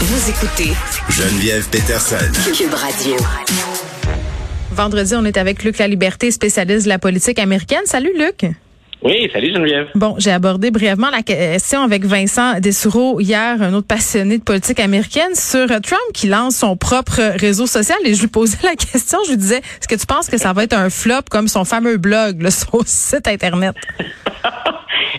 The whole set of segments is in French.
Vous écoutez Geneviève Peterson. Cube Radio. Vendredi, on est avec Luc La Liberté, spécialiste de la politique américaine. Salut Luc. Oui, salut Geneviève. Bon, j'ai abordé brièvement la question avec Vincent Dessoureau hier, un autre passionné de politique américaine, sur Trump qui lance son propre réseau social. Et je lui posais la question, je lui disais, est-ce que tu penses que ça va être un flop comme son fameux blog, le, son site Internet?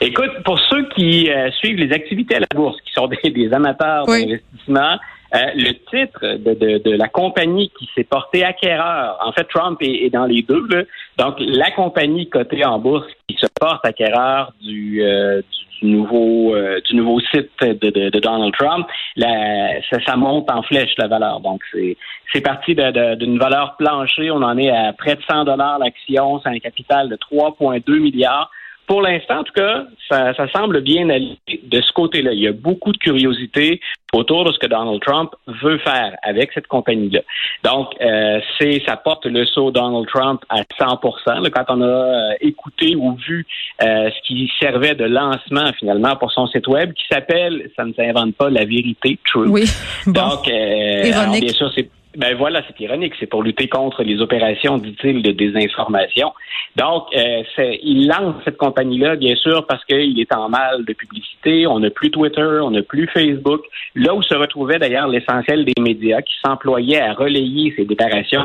Écoute, pour ceux qui euh, suivent les activités à la bourse, qui sont des, amateurs d'investissement, euh, le titre de, de, la compagnie qui s'est portée acquéreur, en fait, Trump est, dans les deux. Là. Donc, la compagnie cotée en bourse qui se porte acquéreur du, euh, du, nouveau du nouveau site de, de Donald Trump, la, ça, ça, monte en flèche la valeur. Donc, c'est c'est parti d'une valeur planchée. On en est à près de 100 dollars l'action. C'est un capital de 3,2 milliards pour l'instant, en tout cas, ça, semble bien aller de ce côté-là. Il y a beaucoup de curiosité autour de ce que Donald Trump veut faire avec cette compagnie-là. Donc, euh, c'est ça porte le saut Donald Trump à 100 Quand on a euh, écouté ou vu euh, ce qui servait de lancement finalement pour son site web, qui s'appelle, ça ne s'invente pas, la vérité, True. Oui. Donc, bien sûr, c'est ben voilà, c'est ironique. C'est pour lutter contre les opérations, dit-il, de désinformation. Donc, euh, il lance cette compagnie-là, bien sûr, parce qu'il est en mal de publicité. On n'a plus Twitter, on n'a plus Facebook. Là où se retrouvait d'ailleurs l'essentiel des médias qui s'employaient à relayer ces déclarations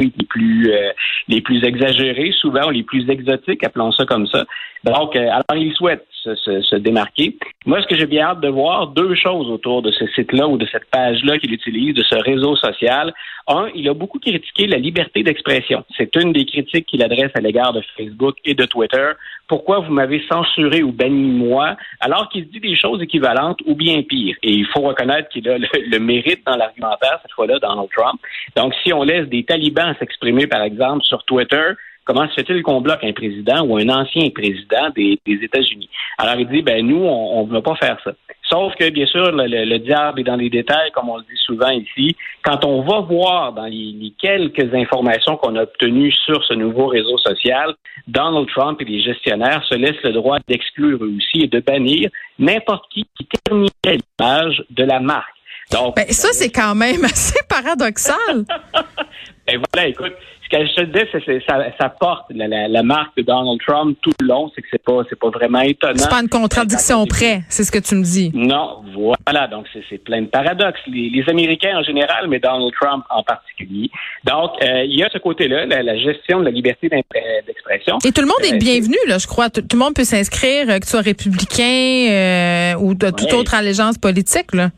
les plus euh, les plus exagérés, souvent les plus exotiques, appelons ça comme ça. Donc, euh, alors il souhaite se, démarquer. Moi, ce que j'ai bien hâte de voir, deux choses autour de ce site-là ou de cette page-là qu'il utilise, de ce réseau social. Un, il a beaucoup critiqué la liberté d'expression. C'est une des critiques qu'il adresse à l'égard de Facebook et de Twitter. Pourquoi vous m'avez censuré ou banni moi, alors qu'il dit des choses équivalentes ou bien pires? Et il faut reconnaître qu'il a le, mérite dans l'argumentaire, cette fois-là, Donald Trump. Donc, si on laisse des talibans s'exprimer, par exemple, sur Twitter, comment se fait-il qu'on bloque un président ou un ancien président des, États-Unis? Alors, il dit, ben nous, on ne veut pas faire ça. Sauf que, bien sûr, le, diable est dans les détails, comme on le dit souvent ici. Quand on va voir dans les, quelques informations qu'on a obtenues sur ce nouveau réseau social, Donald Trump et les gestionnaires se laissent le droit d'exclure aussi et de bannir n'importe qui qui terminait l'image de la marque. Donc, ben, ça, c'est quand même assez paradoxal. ben voilà, écoute, ce que je te disais, c'est ça, ça porte la, marque de Donald Trump tout le long, c'est que c'est pas c'est pas vraiment étonnant. C'est pas une contradiction près, c'est ce que tu me dis. Non, voilà, donc c'est plein de paradoxes. Les, Américains en général, mais Donald Trump en particulier. Donc euh, il y a ce côté-là, la, gestion de la liberté d'expression. Et tout le monde est euh, bienvenu, là, je crois. Tout, le monde peut s'inscrire, euh, que tu sois républicain ou de toute autre allégeance politique, là.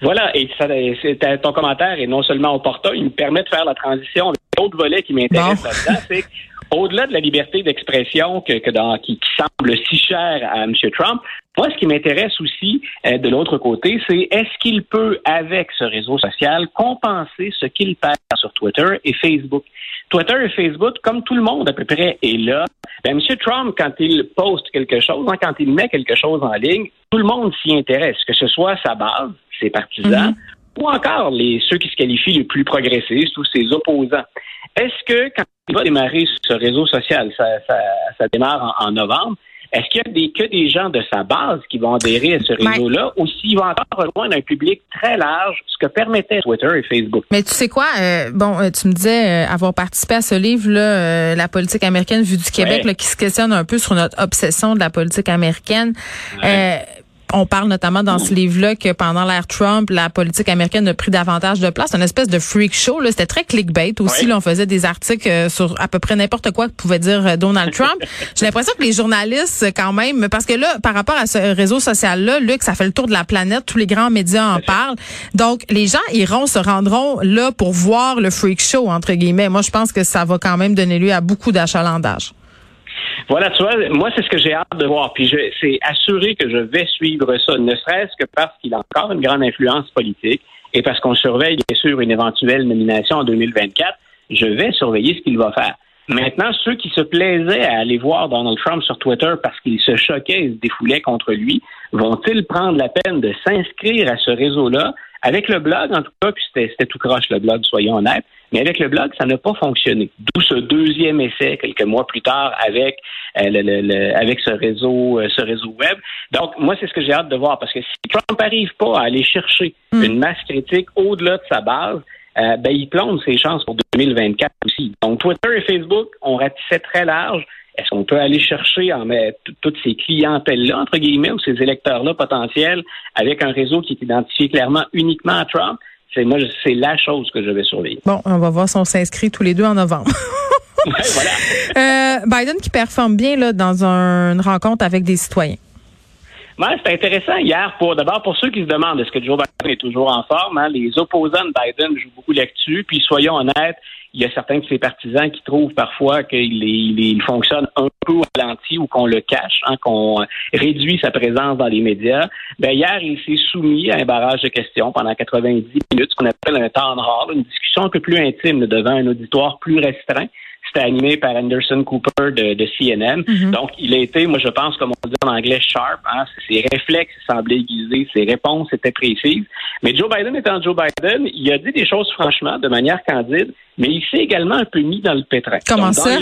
Voilà, et ça, ton commentaire est non seulement opportun, il me permet de faire la transition. L'autre volet qui m'intéresse là-dedans, c'est au-delà de la liberté d'expression que, que dans, qui, semble si chère à M. Trump, moi, ce qui m'intéresse aussi euh, de l'autre côté, c'est est-ce qu'il peut, avec ce réseau social, compenser ce qu'il perd sur Twitter et Facebook? Twitter et Facebook, comme tout le monde à peu près est là, ben, M. Trump, quand il poste quelque chose, hein, quand il met quelque chose en ligne, tout le monde s'y intéresse, que ce soit sa base, ses partisans, mhm. ou encore les, ceux qui se qualifient les plus progressistes ou ses opposants. Est-ce que quand il va démarrer ce réseau social, ça, ça, démarre en novembre, est-ce qu'il y a des, que des gens de sa base qui vont adhérer à ce réseau-là ou s'il va encore rejoindre un public très large, ce que permettait Twitter et Facebook? Mais tu sais quoi? Euh, bon, euh, tu me disais euh, avoir participé à ce livre-là, La politique américaine vue du Québec, qui se questionne un peu sur notre obsession de la politique américaine on parle notamment dans ce livre-là que pendant l'ère Trump, la politique américaine a pris davantage de place. Une espèce de freak show. C'était très clickbait aussi. Là, on faisait des articles euh, sur à peu près n'importe quoi que pouvait dire euh, Donald Trump. J'ai l'impression que les journalistes, quand même, parce que là, par rapport à ce réseau social-là, Luc, ça fait le tour de la planète. Tous les grands médias en parlent. Donc, les gens iront, se rendront là pour voir le freak show, entre guillemets. Moi, je pense que ça va quand même donner lieu à beaucoup d'achalandage. Voilà, tu vois, moi, c'est ce que j'ai hâte de voir. Puis c'est assuré que je vais suivre ça, ne serait-ce que parce qu'il a encore une grande influence politique et parce qu'on surveille, bien sûr, une éventuelle nomination en 2024. Je vais surveiller ce qu'il va faire. Maintenant, ceux qui se plaisaient à aller voir Donald Trump sur Twitter parce qu'il se choquait et se défoulait contre lui, vont-ils prendre la peine de s'inscrire à ce réseau-là? Avec le blog, en tout cas, puis c'était tout croche le blog, soyons honnêtes, Mais avec le blog, ça n'a pas fonctionné. D'où ce deuxième essai quelques mois plus tard avec euh, le, avec ce réseau euh, ce réseau web. Donc moi c'est ce que j'ai hâte de voir parce que si Trump n'arrive pas à aller chercher hmm. une masse critique au-delà de sa base, euh, ben il plombe ses chances pour 2024 aussi. Donc Twitter et Facebook ont ratissé très large. Est-ce qu'on peut aller chercher en toutes ces clientèles-là, entre guillemets, ou ces électeurs-là potentiels, avec un réseau qui est identifié clairement uniquement à Trump? C'est moi, c'est la chose que je vais surveiller. Bon, on va voir si on s'inscrit tous les deux en novembre. voilà. Euh, Biden qui performe bien là, dans une rencontre avec des citoyens. Ouais, c'est intéressant hier pour d'abord pour ceux qui se demandent est-ce que Joe Biden est toujours en forme. Hein? les opposants de Biden jouent beaucoup là-dessus. Puis soyons honnêtes, il y a certains de ses partisans qui trouvent parfois qu'il il, fonctionne un peu au ralenti ou qu'on le cache, hein, qu'on réduit sa présence dans les médias. Ben hier, il s'est soumis à un barrage de questions pendant 90 minutes, ce qu'on appelle un temps rare, une discussion un peu plus intime devant un auditoire plus restreint. C'était animé par Anderson Cooper de, CNN. Mm-hmm. Donc, il a été, moi, je pense, comme on dit en anglais, sharp. Hein? Ses réflexes semblaient aiguisés, ses réponses étaient précises. Mais Joe Biden étant Joe Biden, il a dit des choses franchement, de manière candide, mais il s'est également un peu mis dans le pétrin. Comment ça?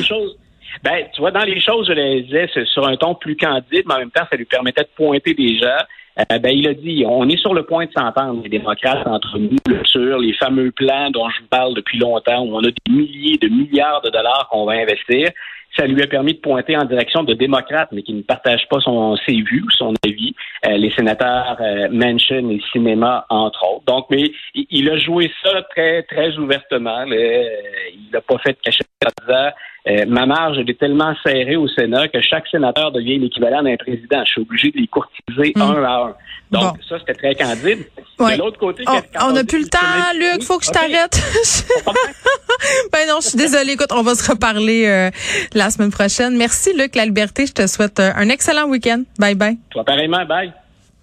ben, tu vois, dans les choses, je les disais sur un ton plus candide, mais en même temps, ça lui permettait de pointer des gens. Euh, ben, il a dit, on est sur le point de s'entendre, les démocrates, entre nous, sur les fameux plans dont je vous parle depuis longtemps, où on a des milliers de milliards de dollars qu'on va investir. Ça lui a permis de pointer en direction de démocrates, mais qui ne partagent pas son, ses vues ou son avis, euh, les sénateurs euh, Manchin et Cinéma, entre autres. Donc, mais il, a joué ça très, très ouvertement. N'a pas fait de cachette en disant euh, ma marge est tellement serrée au Sénat que chaque sénateur devient l'équivalent d'un président. Je suis obligé de les courtiser hmm. un à un. Donc, ça, c'était très candide. De l'autre côté, on n'a plus le temps, Luc. Faut que je t'arrête. ben non, je suis désolée. Écoute, on va se reparler euh, la semaine prochaine. Merci, Luc La Liberté. Je te souhaite euh, un excellent week-end. Bye bye. Toi, pareillement. Bye.